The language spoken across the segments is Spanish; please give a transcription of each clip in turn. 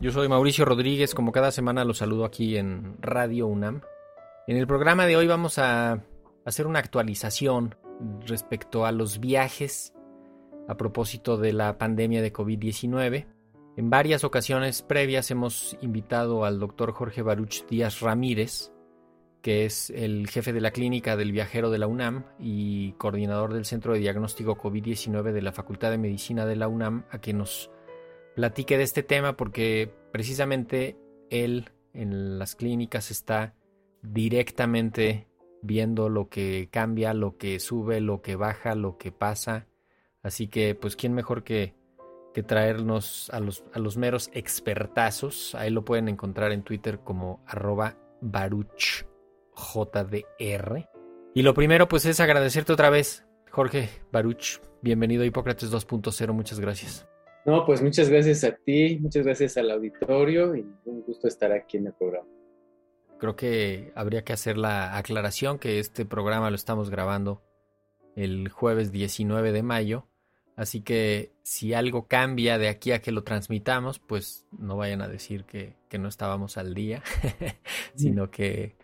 Yo soy Mauricio Rodríguez, como cada semana los saludo aquí en Radio UNAM. En el programa de hoy vamos a hacer una actualización respecto a los viajes a propósito de la pandemia de COVID-19. En varias ocasiones previas hemos invitado al doctor Jorge Baruch Díaz Ramírez, que es el jefe de la clínica del viajero de la UNAM y coordinador del Centro de Diagnóstico COVID-19 de la Facultad de Medicina de la UNAM, a que nos platique de este tema porque precisamente él en las clínicas está directamente viendo lo que cambia, lo que sube, lo que baja, lo que pasa. Así que, pues, ¿quién mejor que, que traernos a los, a los meros expertazos? Ahí lo pueden encontrar en Twitter como arroba baruch JDR. Y lo primero, pues, es agradecerte otra vez, Jorge Baruch. Bienvenido a Hipócrates 2.0. Muchas gracias. No, pues muchas gracias a ti, muchas gracias al auditorio y un gusto estar aquí en el programa. Creo que habría que hacer la aclaración que este programa lo estamos grabando el jueves 19 de mayo. Así que si algo cambia de aquí a que lo transmitamos, pues no vayan a decir que, que no estábamos al día, sino que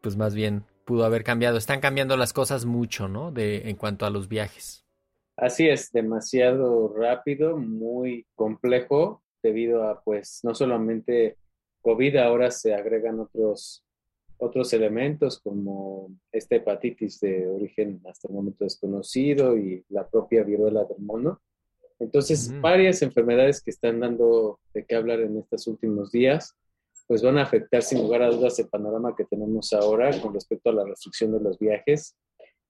pues más bien pudo haber cambiado. Están cambiando las cosas mucho, ¿no? De, en cuanto a los viajes. Así es, demasiado rápido, muy complejo, debido a, pues, no solamente COVID, ahora se agregan otros, otros elementos como esta hepatitis de origen hasta el momento desconocido y la propia viruela del mono. Entonces, varias enfermedades que están dando de qué hablar en estos últimos días, pues van a afectar sin lugar a dudas el panorama que tenemos ahora con respecto a la restricción de los viajes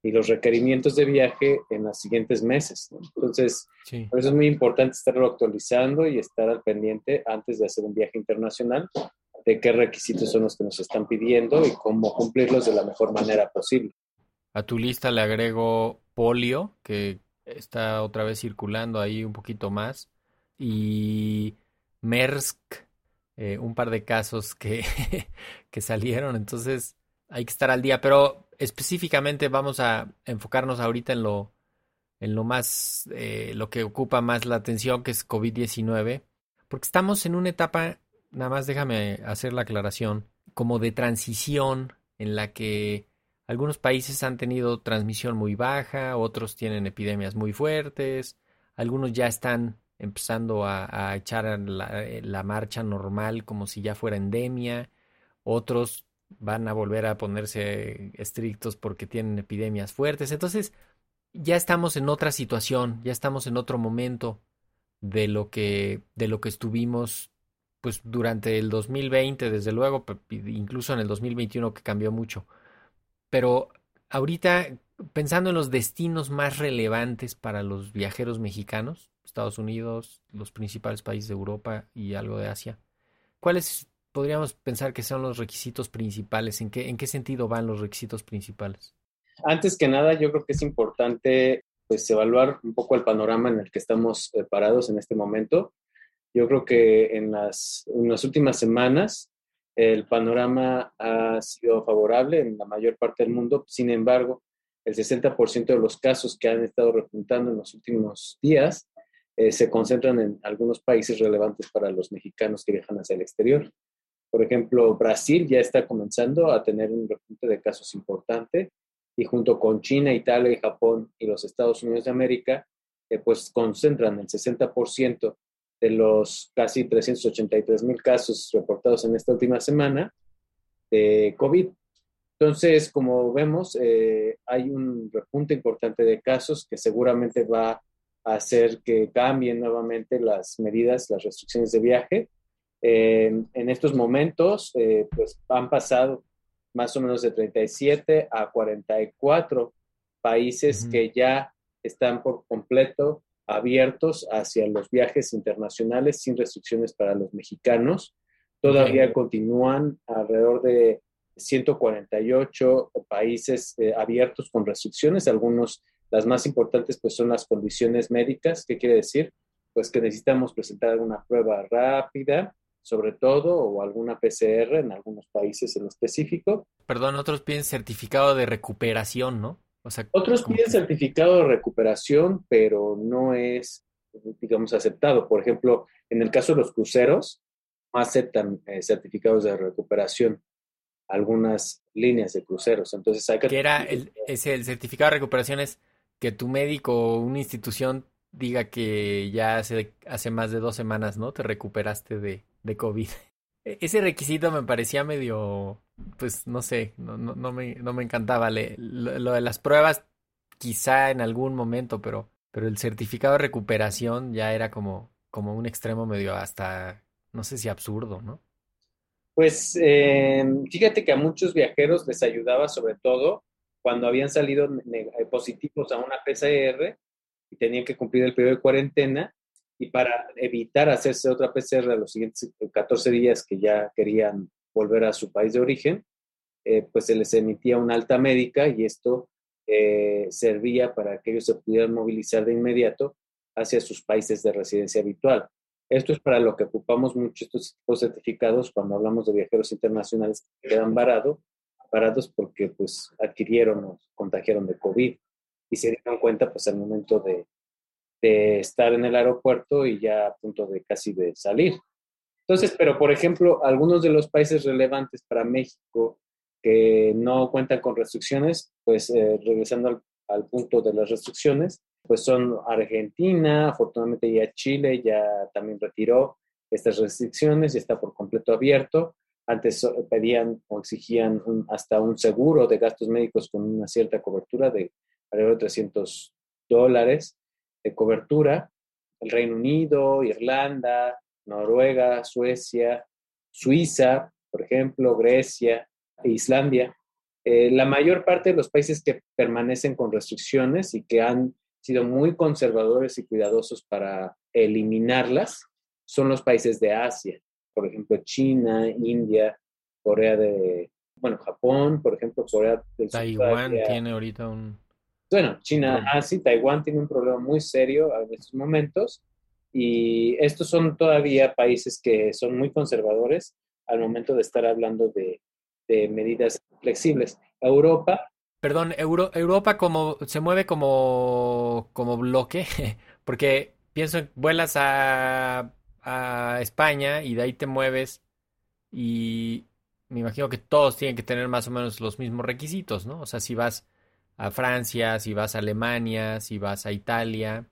y los requerimientos de viaje en los siguientes meses. Entonces, por eso es muy importante estarlo actualizando y estar al pendiente antes de hacer un viaje internacional de qué requisitos son los que nos están pidiendo y cómo cumplirlos de la mejor manera posible. A tu lista le agrego polio, que está otra vez circulando ahí un poquito más, y MERSC, eh, un par de casos que, que salieron, entonces hay que estar al día, pero específicamente vamos a enfocarnos ahorita en lo, en lo más, eh, lo que ocupa más la atención, que es COVID-19, porque estamos en una etapa, nada más déjame hacer la aclaración, como de transición en la que algunos países han tenido transmisión muy baja, otros tienen epidemias muy fuertes, algunos ya están empezando a, echar la, la marcha normal como si ya fuera endemia, otros van a volver a ponerse estrictos porque tienen epidemias fuertes. Entonces, ya estamos en otra situación, ya estamos en otro momento de lo que, de lo que estuvimos pues durante el 2020, desde luego, incluso en el 2021 que cambió mucho. Pero ahorita, pensando en los destinos más relevantes para los viajeros mexicanos, Estados Unidos, los principales países de Europa y algo de Asia, ¿cuáles podríamos pensar que son los requisitos principales? ¿En qué, en qué sentido van los requisitos principales? Antes que nada, yo creo que es importante pues, evaluar un poco el panorama en el que estamos eh, parados en este momento. Yo creo que en las, en las últimas semanas el panorama ha sido favorable en la mayor parte del mundo. Sin embargo, el 60% de los casos que han estado repuntando en los últimos días eh, se concentran en algunos países relevantes para los mexicanos que viajan hacia el exterior. Por ejemplo, Brasil ya está comenzando a tener un repunte de casos importante y junto con China, Italia y Japón y los Estados Unidos de América, eh, pues concentran el 60% de los casi 383 mil casos reportados en esta última semana de COVID. Entonces, como vemos, eh, hay un repunte importante de casos que seguramente va a hacer que cambien nuevamente las medidas, las restricciones de viaje. Eh, en estos momentos, eh, pues han pasado más o menos de 37 a 44 países que ya están por completo abiertos hacia los viajes internacionales sin restricciones para los mexicanos. Todavía continúan alrededor de 148 países eh, abiertos con restricciones. Algunos, las más importantes, pues son las condiciones médicas. ¿Qué quiere decir? Pues que necesitamos presentar alguna prueba rápida, sobre todo, o alguna PCR en algunos países en específico. Perdón, otros piden certificado de recuperación, ¿no? O sea, otros piden certificado de recuperación, pero no es, digamos, aceptado. Por ejemplo, en el caso de los cruceros, no aceptan eh, certificados de recuperación algunas líneas de cruceros. Entonces hay que... Que era el, ese, el certificado de recuperación es que tu médico o una institución diga que ya hace, hace más de dos semanas, ¿no? Te recuperaste de, de COVID. E, ese requisito me parecía medio, pues no sé, no, no, no, me, no me encantaba. Le, lo, de las pruebas quizá en algún momento, pero, pero el certificado de recuperación ya era como, como un extremo medio hasta, no sé si absurdo, ¿no? Pues eh, fíjate que a muchos viajeros les ayudaba sobre todo cuando habían salido positivos a una PCR y tenían que cumplir el periodo de cuarentena y para evitar hacerse otra PCR los siguientes 14 días que ya querían volver a su país de origen, eh, pues se les emitía una alta médica y esto servía para que ellos se pudieran movilizar de inmediato hacia sus países de residencia habitual. Esto es para lo que ocupamos mucho estos certificados cuando hablamos de viajeros internacionales que quedan varados, parados porque pues adquirieron o contagiaron de COVID y se dieron cuenta pues al momento de, de estar en el aeropuerto y ya a punto de casi de salir. Entonces, pero por ejemplo, algunos de los países relevantes para México que no cuentan con restricciones, pues eh, regresando al, al punto de las restricciones, pues son Argentina, afortunadamente ya Chile ya también retiró estas restricciones y está por completo abierto. Antes pedían o exigían hasta un seguro de gastos médicos con una cierta cobertura de alrededor de 300 dólares de cobertura. El Reino Unido, Irlanda, Noruega, Suecia, Suiza, por ejemplo, Grecia e Islandia. Eh, la mayor parte de los países que permanecen con restricciones y que han sido muy conservadores y cuidadosos para eliminarlas son los países de Asia, por ejemplo, China, India, Corea de, bueno, Japón, por ejemplo, Corea del Sur. Taiwán tiene ahorita un... Bueno, China, sí, Taiwán tiene un problema muy serio en estos momentos y estos son todavía países que son muy conservadores al momento de estar hablando de, de medidas flexibles. Europa Perdón, Europa como se mueve como, como bloque, porque pienso, vuelas a, a España y de ahí te mueves y me imagino que todos tienen que tener más o menos los mismos requisitos, ¿no? O sea, si vas a Francia, si vas a Alemania, si vas a Italia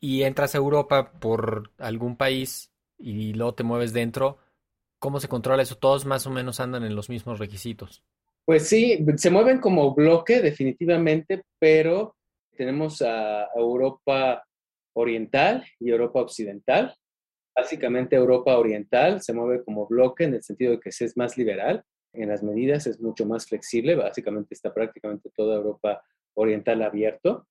y entras a Europa por algún país y luego te mueves dentro, ¿cómo se controla eso? Todos más o menos andan en los mismos requisitos. Pues sí, se mueven como bloque definitivamente, pero tenemos a Europa Oriental y Europa Occidental. Básicamente Europa Oriental se mueve como bloque en el sentido de que es más liberal en las medidas, es mucho más flexible, básicamente está prácticamente toda Europa Oriental abierto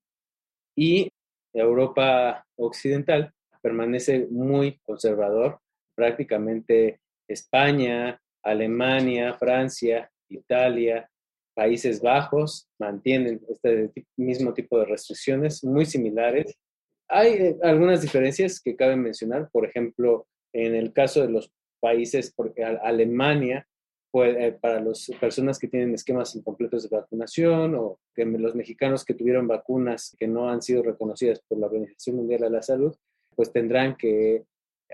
y Europa Occidental permanece muy conservador, prácticamente España, Alemania, Francia Italia, Países Bajos mantienen este mismo tipo de restricciones muy similares. Hay eh, algunas diferencias que cabe mencionar, por ejemplo, en el caso de los países, porque Alemania, eh, para las personas que tienen esquemas incompletos de vacunación o que los mexicanos que tuvieron vacunas que no han sido reconocidas por la Organización Mundial de la Salud, pues tendrán que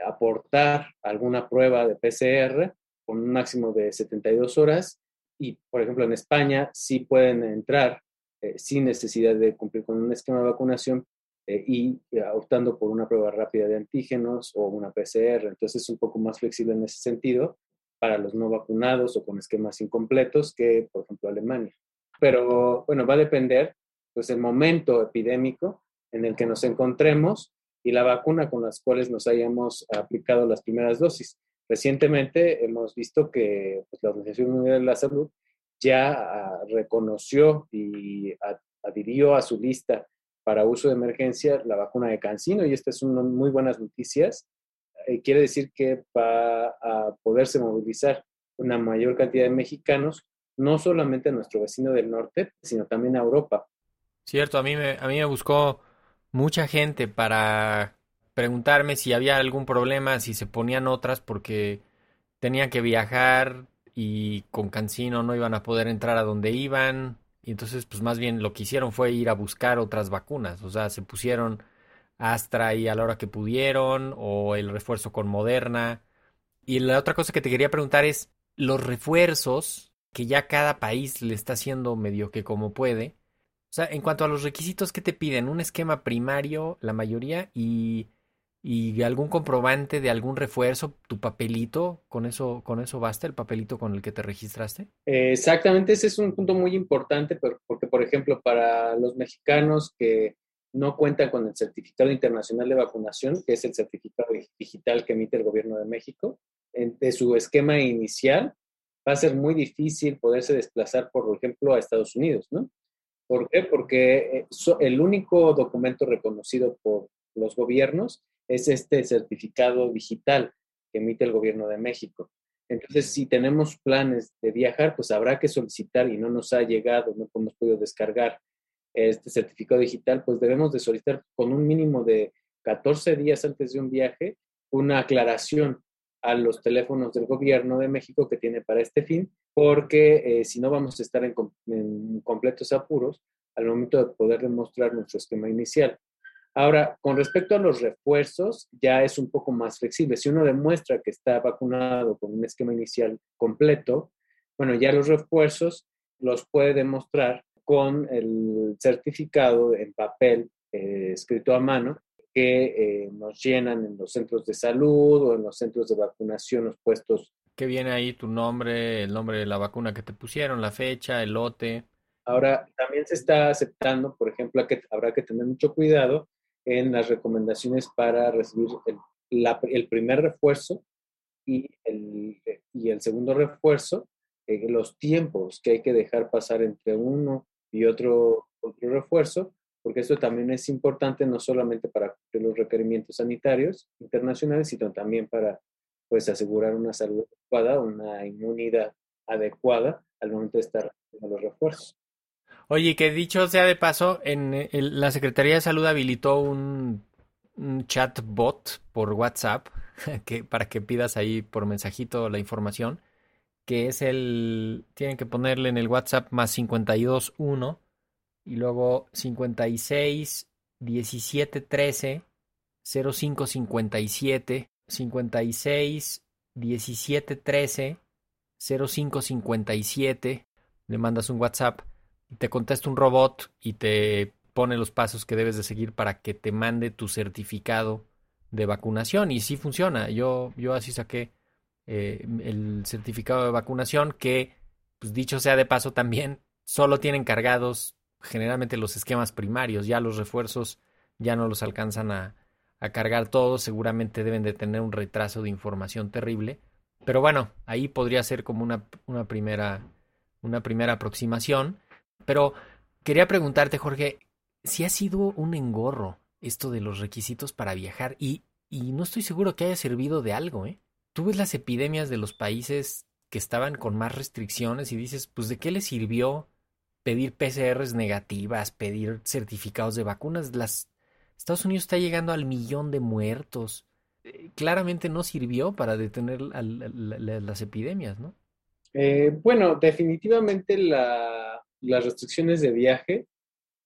aportar alguna prueba de PCR con un máximo de 72 horas y, por ejemplo, en España sí pueden entrar eh, sin necesidad de cumplir con un esquema de vacunación eh, y optando por una prueba rápida de antígenos o una PCR. Entonces es un poco más flexible en ese sentido para los no vacunados o con esquemas incompletos que, por ejemplo, Alemania. Pero bueno, va a depender pues el momento epidémico en el que nos encontremos y la vacuna con las cuales nos hayamos aplicado las primeras dosis. Recientemente hemos visto que pues, la Organización Mundial de la Salud ya ah, reconoció y adhirió a su lista para uso de emergencia la vacuna de Cancino y estas son muy buenas noticias. Eh, quiere decir que va a poderse movilizar una mayor cantidad de mexicanos, no solamente a nuestro vecino del norte, sino también a Europa. Cierto, a mí me, a mí me buscó mucha gente para preguntarme si había algún problema, si se ponían otras, porque tenían que viajar y con Cancino no iban a poder entrar a donde iban. Y entonces, pues más bien lo que hicieron fue ir a buscar otras vacunas. O sea, se pusieron Astra ahí a la hora que pudieron, o el refuerzo con Moderna. Y la otra cosa que te quería preguntar es, los refuerzos que ya cada país le está haciendo medio que como puede, o sea, en cuanto a los requisitos que te piden, un esquema primario, la mayoría, y, y algún comprobante de algún refuerzo, tu papelito, ¿con eso, con eso basta el papelito con el que te registraste? Exactamente, ese es un punto muy importante porque, por ejemplo, para los mexicanos que no cuentan con el certificado internacional de vacunación, que es el certificado digital que emite el gobierno de México, de su esquema inicial, va a ser muy difícil poderse desplazar, por ejemplo, a Estados Unidos, ¿no? ¿Por qué? Porque eh, el único documento reconocido por los gobiernos es este certificado digital que emite el gobierno de México. Entonces, si tenemos planes de viajar, pues habrá que solicitar y no nos ha llegado, no hemos podido descargar este certificado digital, pues debemos de solicitar con un mínimo de 14 días antes de un viaje una aclaración a los teléfonos del gobierno de México que tiene para este fin, porque eh, si no vamos a estar en, completos apuros al momento de poder demostrar nuestro esquema inicial. Ahora, con respecto a los refuerzos, ya es un poco más flexible. Si uno demuestra que está vacunado con un esquema inicial completo, bueno, ya los refuerzos los puede demostrar con el certificado en papel eh, escrito a mano que eh, nos llenan en los centros de salud o en los centros de vacunación, los puestos. ¿Qué viene ahí tu nombre, el nombre de la vacuna que te pusieron, la fecha, el lote? Ahora, también se está aceptando, por ejemplo, que habrá que tener mucho cuidado en las recomendaciones para recibir el, el primer refuerzo y el, y el segundo refuerzo, eh, los tiempos que hay que dejar pasar entre uno y otro, otro refuerzo, porque esto también es importante no solamente para cumplir los requerimientos sanitarios internacionales, sino también para pues asegurar una salud adecuada, una inmunidad adecuada al momento de estar en los refuerzos. Oye, que dicho sea de paso, en la Secretaría de Salud habilitó un, un chatbot por WhatsApp que, para que pidas ahí por mensajito la información, que es el, tienen que ponerle en el WhatsApp más 521 y luego 56 17 13 05 57 56 17 13 05 57 le mandas un WhatsApp y te contesta un robot y te pone los pasos que debes de seguir para que te mande tu certificado de vacunación y sí funciona. Yo yo así saqué eh, el certificado de vacunación que pues dicho sea de paso también solo tienen cargados generalmente los esquemas primarios, ya los refuerzos ya no los alcanzan a, a cargar todos, seguramente deben de tener un retraso de información terrible, pero bueno, ahí podría ser como una, una primera una primera aproximación, pero quería preguntarte, Jorge, si ha sido un engorro esto de los requisitos para viajar y, y no estoy seguro que haya servido de algo, ¿eh? Tú ves las epidemias de los países que estaban con más restricciones y dices, pues de qué le sirvió pedir PCRs negativas, pedir certificados de vacunas. Las, Estados Unidos está llegando al millón de muertos. Eh, claramente no sirvió para detener las epidemias, ¿no? Eh, bueno, definitivamente las restricciones de viaje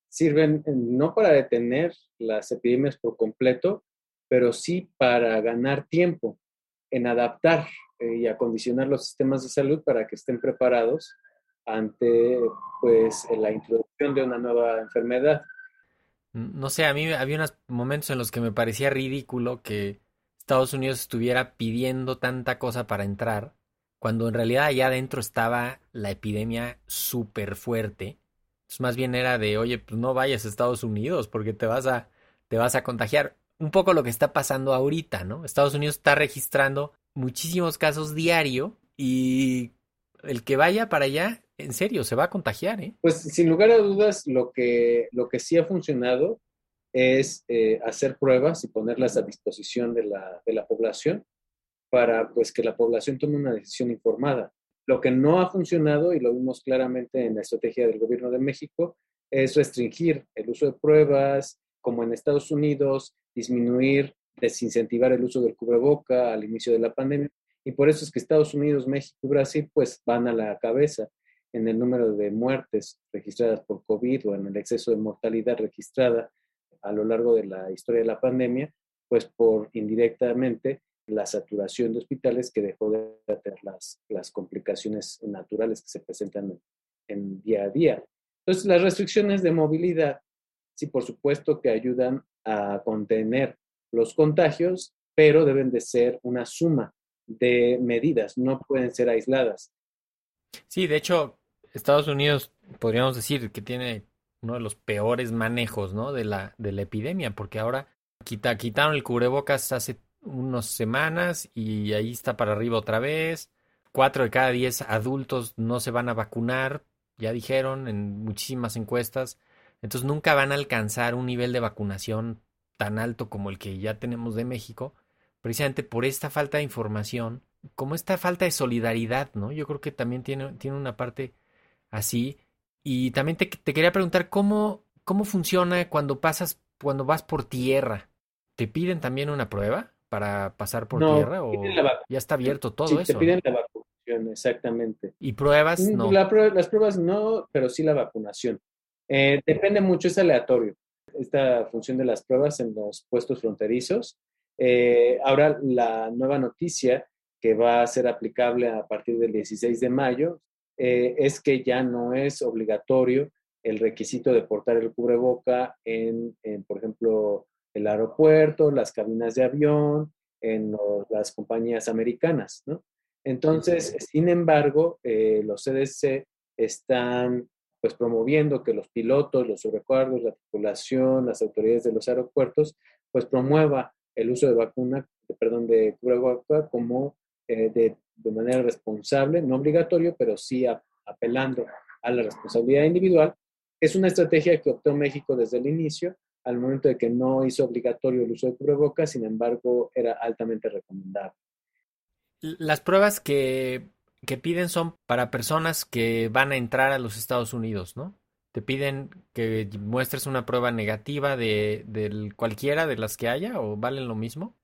sirven eh, no para detener las epidemias por completo, pero sí para ganar tiempo en adaptar y acondicionar los sistemas de salud para que estén preparados ante pues la introducción de una nueva enfermedad. No sé, a mí había unos momentos en los que me parecía ridículo que Estados Unidos estuviera pidiendo tanta cosa para entrar cuando en realidad allá adentro estaba la epidemia súper fuerte. Entonces más bien era de, oye, pues no vayas a Estados Unidos porque te vas a, te vas a contagiar. Un poco lo que está pasando ahorita, ¿no? Estados Unidos está registrando muchísimos casos diario y el que vaya para allá, en serio, se va a contagiar, ¿eh? Pues sin lugar a dudas, lo que, lo que sí ha funcionado es eh, hacer pruebas y ponerlas a disposición de la, de la población para pues, que la población tome una decisión informada. Lo que no ha funcionado, y lo vimos claramente en la estrategia del gobierno de México, es restringir el uso de pruebas, como en Estados Unidos, disminuir, desincentivar el uso del cubreboca al inicio de la pandemia. Y por eso es que Estados Unidos, México y Brasil pues van a la cabeza en el número de muertes registradas por COVID o en el exceso de mortalidad registrada a lo largo de la historia de la pandemia, pues por indirectamente la saturación de hospitales que dejó de tener las, las complicaciones naturales que se presentan en, día a día. Entonces, las restricciones de movilidad, sí, por supuesto que ayudan a contener los contagios, pero deben de ser una suma de medidas, no pueden ser aisladas. Sí, de hecho, Estados Unidos podríamos decir que tiene uno de los peores manejos, ¿no? De la, de la epidemia, porque ahora quita, quitaron el cubrebocas hace unas semanas y ahí está para arriba otra vez. Cuatro de cada diez adultos no se van a vacunar, ya dijeron en muchísimas encuestas. Entonces nunca van a alcanzar un nivel de vacunación tan alto como el que ya tenemos de México, precisamente por esta falta de información, como esta falta de solidaridad, ¿no? Yo creo que también tiene, tiene una parte así. Y también te, te quería preguntar cómo, cómo funciona cuando pasas, cuando vas por tierra. ¿Te piden también una prueba? para pasar por tierra o ya está abierto todo sí, eso. Te piden la vacunación, exactamente. ¿Y pruebas? Mm, no. las pruebas no, pero sí la vacunación. Eh, depende mucho, es aleatorio. Esta función de las pruebas en los puestos fronterizos. Eh, ahora la nueva noticia que va a ser aplicable a partir del 16 de mayo eh, es que ya no es obligatorio el requisito de portar el cubreboca en, en por ejemplo, el aeropuerto, las cabinas de avión, en las compañías americanas, ¿no? Entonces, sin embargo, eh, los CDC están pues promoviendo que los pilotos, los sobrecargos, la tripulación, las autoridades de los aeropuertos, pues promueva el uso de vacuna, perdón, de cubreboca como eh, de, de, manera responsable, no obligatorio, pero sí apelando a la responsabilidad individual. Es una estrategia que optó México desde el inicio al momento de que no hizo obligatorio el uso de cubrebocas, sin embargo, era altamente recomendable. Las pruebas que, que piden son para personas que van a entrar a los Estados Unidos, ¿no? Te piden que muestres una prueba negativa de, de cualquiera de las que haya o valen lo mismo.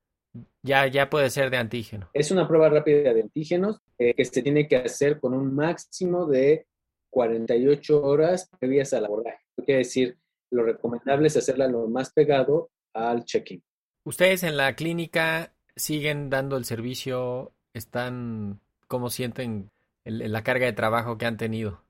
Ya, ya puede ser de antígeno. Es una prueba rápida de antígenos eh, que se tiene que hacer con un máximo de 48 horas previas al abordaje. Quiere decir, lo recomendable es hacerla lo más pegado al check-in. ¿Ustedes en la clínica siguen dando el servicio? ¿Están, cómo sienten la carga de trabajo que han tenido?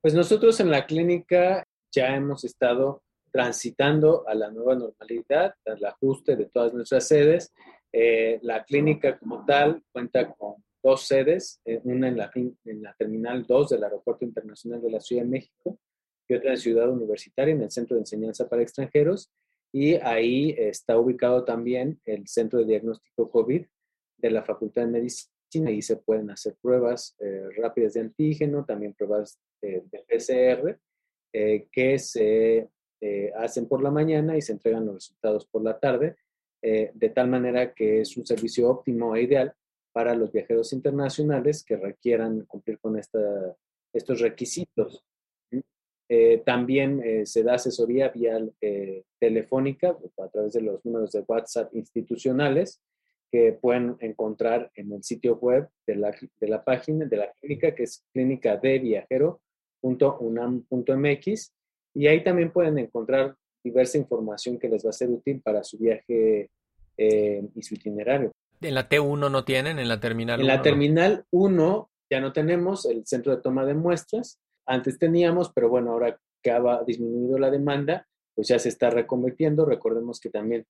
Pues nosotros en la clínica ya hemos estado transitando a la nueva normalidad, al ajuste de todas nuestras sedes. Eh, la clínica como tal cuenta con dos sedes, eh, una en la, en la Terminal 2 del Aeropuerto Internacional de la Ciudad de México y otra en Ciudad Universitaria, en el Centro de Enseñanza para Extranjeros. Y ahí está ubicado también el Centro de Diagnóstico COVID de la Facultad de Medicina. Ahí se pueden hacer pruebas eh, rápidas de antígeno, también pruebas de PCR, eh, que se eh, hacen por la mañana y se entregan los resultados por la tarde, de tal manera que es un servicio óptimo e ideal para los viajeros internacionales que requieran cumplir con esta, estos requisitos. Eh, también eh, se da asesoría vía eh, telefónica a través de los números de WhatsApp institucionales que pueden encontrar en el sitio web de la, de la página de la clínica, que es clínica de viajero.unam.mx. Y ahí también pueden encontrar diversa información que les va a ser útil para su viaje y su itinerario. ¿En la T1 no tienen? ¿En la terminal En la terminal 1 ya no tenemos el centro de toma de muestras, antes teníamos, pero bueno, ahora que ha disminuido la demanda, pues ya se está reconvirtiendo. Recordemos que también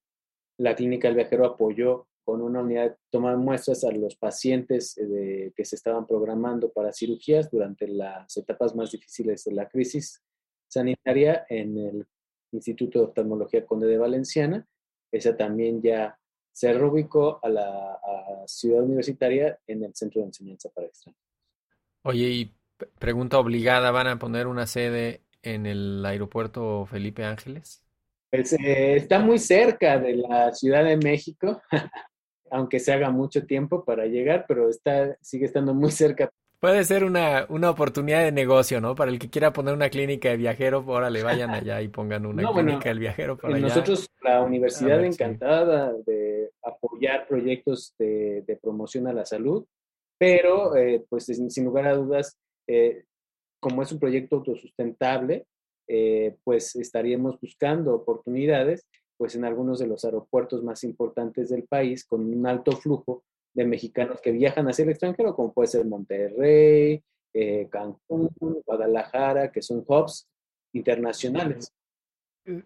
la Clínica del Viajero apoyó con una unidad, tomar muestras a los pacientes eh, que se estaban programando para cirugías durante las etapas más difíciles de la crisis sanitaria en el Instituto de Oftalmología Conde de Valenciana. Esa también ya se reubicó a la ciudad universitaria en el Centro de Enseñanza para Extranjeros. Oye, y pregunta obligada, ¿van a poner una sede en el aeropuerto Felipe Ángeles? Pues eh, está muy cerca de la Ciudad de México, aunque se haga mucho tiempo para llegar, pero está, sigue estando muy cerca. Puede ser una, una oportunidad de negocio, ¿no? Para el que quiera poner una clínica de viajero, órale, vayan allá y pongan una clínica del viajero para allá. Nosotros, la universidad encantada de apoyar proyectos de, de, promoción a la salud, pero eh, pues sin lugar a dudas, eh, como es un proyecto autosustentable, eh, pues estaríamos buscando oportunidades pues en algunos de los aeropuertos más importantes del país con un alto flujo de mexicanos que viajan hacia el extranjero, como puede ser Monterrey, eh, Cancún, Guadalajara, que son hubs internacionales.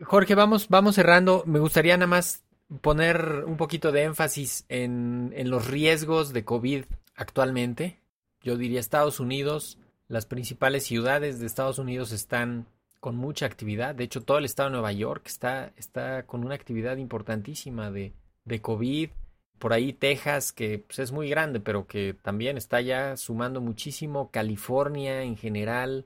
Jorge, vamos, vamos cerrando. Me gustaría nada más poner un poquito de énfasis en, en los riesgos de COVID actualmente. Yo diría Estados Unidos, las principales ciudades de Estados Unidos están con mucha actividad. De hecho, todo el estado de Nueva York está, está con una actividad importantísima de, de COVID. Por ahí Texas, que pues, es muy grande, pero que también está ya sumando muchísimo. California en general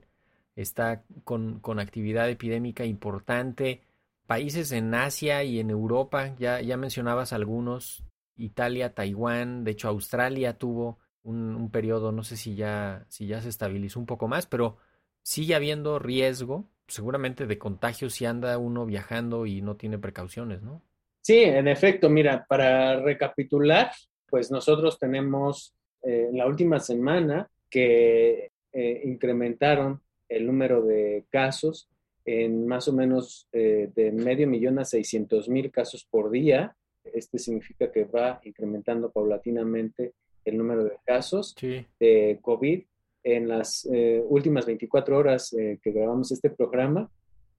está con, con actividad epidémica importante. Países en Asia y en Europa, ya, ya mencionabas algunos. Italia, Taiwán, de hecho Australia tuvo un, un periodo, no sé si ya, si ya se estabilizó un poco más, pero sigue habiendo riesgo seguramente de contagio si anda uno viajando y no tiene precauciones, ¿no? Sí, en efecto, mira, para recapitular, pues nosotros tenemos eh, la última semana que eh, incrementaron el número de casos en más o menos eh, de medio millón a 600 mil casos por día. Este significa que va incrementando paulatinamente el número de casos de COVID en las eh, últimas 24 horas eh, que grabamos este programa,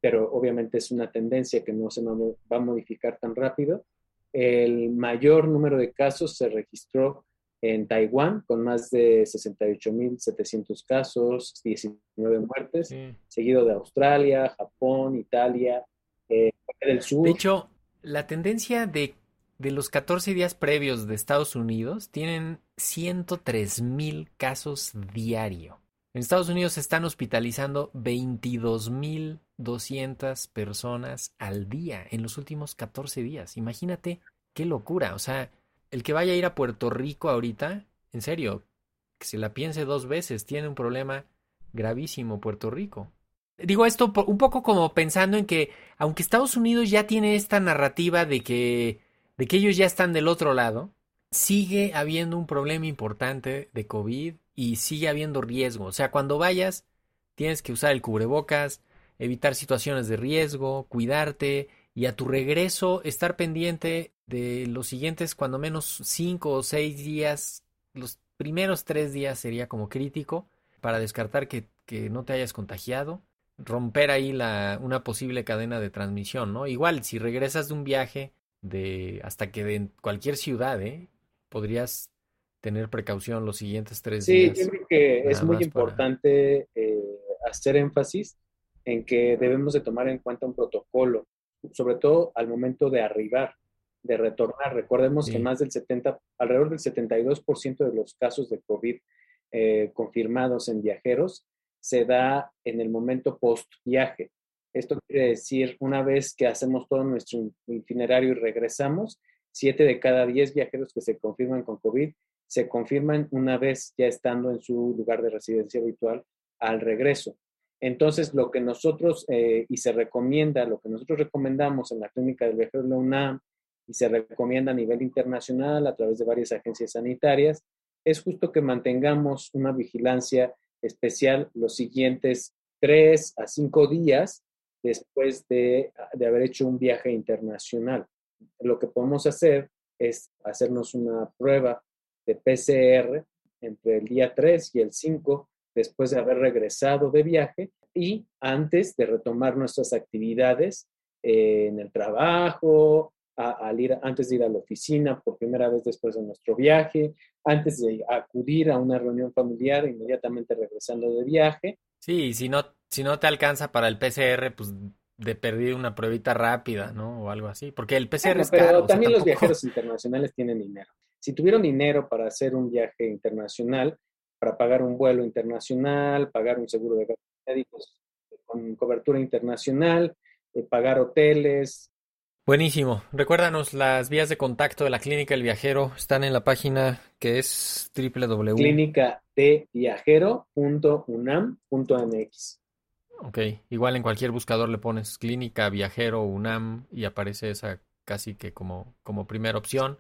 pero obviamente es una tendencia que no se va a modificar tan rápido. El mayor número de casos se registró en Taiwán, con más de 68.700 casos, 19 muertes, seguido de Australia, Japón, Italia, eh, del Sur. De hecho, la tendencia de de los 14 días previos de Estados Unidos, tienen 103 mil casos diario. En Estados Unidos se están hospitalizando 22.200 personas al día en los últimos 14 días. Imagínate qué locura. O sea, el que vaya a ir a Puerto Rico ahorita, en serio, que se la piense dos veces, tiene un problema gravísimo Puerto Rico. Digo esto un poco como pensando en que, aunque Estados Unidos ya tiene esta narrativa de que de que ellos ya están del otro lado, sigue habiendo un problema importante de COVID y sigue habiendo riesgo. O sea, cuando vayas, tienes que usar el cubrebocas, evitar situaciones de riesgo, cuidarte y a tu regreso estar pendiente de los siguientes, cuando menos cinco o seis días, los primeros tres días sería como crítico para descartar que, no te hayas contagiado, romper ahí la, una posible cadena de transmisión, ¿no? Igual, si regresas de un viaje de hasta que de cualquier ciudad, ¿eh? Podrías tener precaución los siguientes tres días. Sí, yo creo que es muy importante eh, hacer énfasis en que debemos de tomar en cuenta un protocolo, sobre todo al momento de arribar, de retornar. Recordemos que más del 70, alrededor del 72% de los casos de COVID eh, confirmados en viajeros se da en el momento post viaje. Esto quiere decir, una vez que hacemos todo nuestro itinerario y regresamos, siete de cada diez viajeros que se confirman con COVID se confirman una vez ya estando en su lugar de residencia habitual al regreso. Entonces, lo que nosotros, eh, y se recomienda, lo que nosotros recomendamos en la clínica del viajero de la UNAM y se recomienda a nivel internacional a través de varias agencias sanitarias, es justo que mantengamos una vigilancia especial los siguientes tres a cinco días después de, haber hecho un viaje internacional. Lo que podemos hacer es hacernos una prueba de PCR entre el día 3 y el 5 después de haber regresado de viaje y antes de retomar nuestras actividades en el trabajo, al ir, antes de ir a la oficina por primera vez después de nuestro viaje, antes de acudir a una reunión familiar, inmediatamente regresando de viaje. Sí, si no, si no te alcanza para el PCR, pues de perder una pruebita rápida, ¿no? O algo así, porque el PCR es caro. Pero también los viajeros internacionales tienen dinero. Si tuvieron dinero para hacer un viaje internacional, para pagar un vuelo internacional, pagar un seguro de gastos médicos con cobertura internacional, eh, pagar hoteles. Buenísimo. Recuérdanos, las vías de contacto de la Clínica del Viajero están en la página que es www. clínicadeviajero.unam.mx. Ok, igual en cualquier buscador le pones Clínica Viajero UNAM y aparece esa casi que como, como primera opción.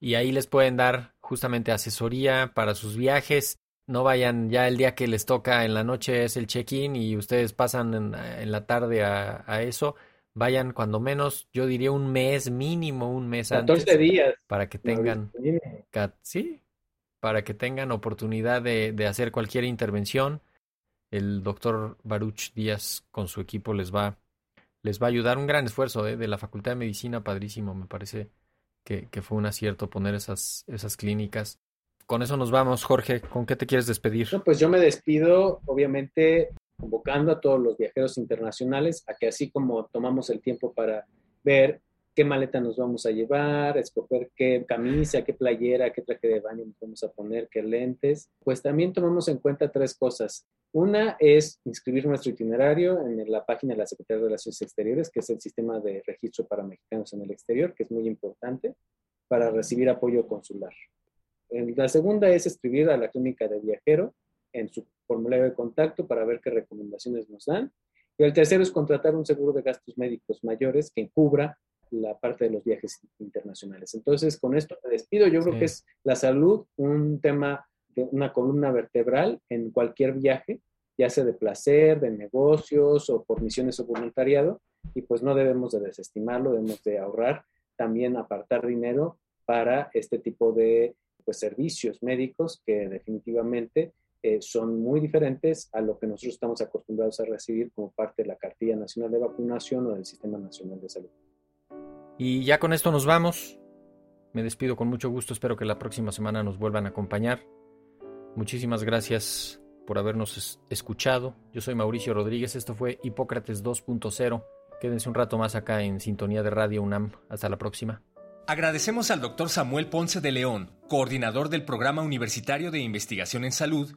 Y ahí les pueden dar justamente asesoría para sus viajes no vayan ya el día que les toca en la noche es el check-in y ustedes pasan en, la tarde a, eso. Vayan cuando menos, yo diría un mes mínimo, un mes 14 días. Para que tengan, sí, para que tengan oportunidad de, de, hacer cualquier intervención. El doctor Baruch Díaz con su equipo les va, les va a ayudar. Un gran esfuerzo ¿eh? de la Facultad de Medicina, padrísimo. Me parece que, que fue un acierto poner esas, esas clínicas con eso nos vamos, Jorge. ¿Con qué te quieres despedir? pues yo me despido, obviamente, convocando a todos los viajeros internacionales a que así como tomamos el tiempo para ver qué maleta nos vamos a llevar, escoger qué camisa, qué playera, qué traje de baño nos vamos a poner, qué lentes, pues también tomamos en cuenta tres cosas. Una es inscribir nuestro itinerario en la página de la Secretaría de Relaciones Exteriores, que es el sistema de registro para mexicanos en el exterior, que es muy importante para recibir apoyo consular. La segunda es escribir a la clínica de viajero en su formulario de contacto para ver qué recomendaciones nos dan. Y el tercero es contratar un seguro de gastos médicos mayores que cubra la parte de los viajes internacionales. Entonces, con esto me despido. Yo creo que es la salud un tema de una columna vertebral en cualquier viaje, ya sea de placer, de negocios o por misiones o voluntariado, y pues no debemos de desestimarlo, debemos de ahorrar, también apartar dinero para este tipo de pues, servicios médicos que definitivamente eh, son muy diferentes a lo que nosotros estamos acostumbrados a recibir como parte de la Cartilla Nacional de Vacunación o del Sistema Nacional de Salud. Y ya con esto nos vamos. Me despido con mucho gusto. Espero que la próxima semana nos vuelvan a acompañar. Muchísimas gracias por habernos escuchado. Yo soy Mauricio Rodríguez. Esto fue Hipócrates 2.0. Quédense un rato más acá en Sintonía de Radio UNAM. Hasta la próxima. Agradecemos al doctor Samuel Ponce de León, coordinador del Programa Universitario de Investigación en Salud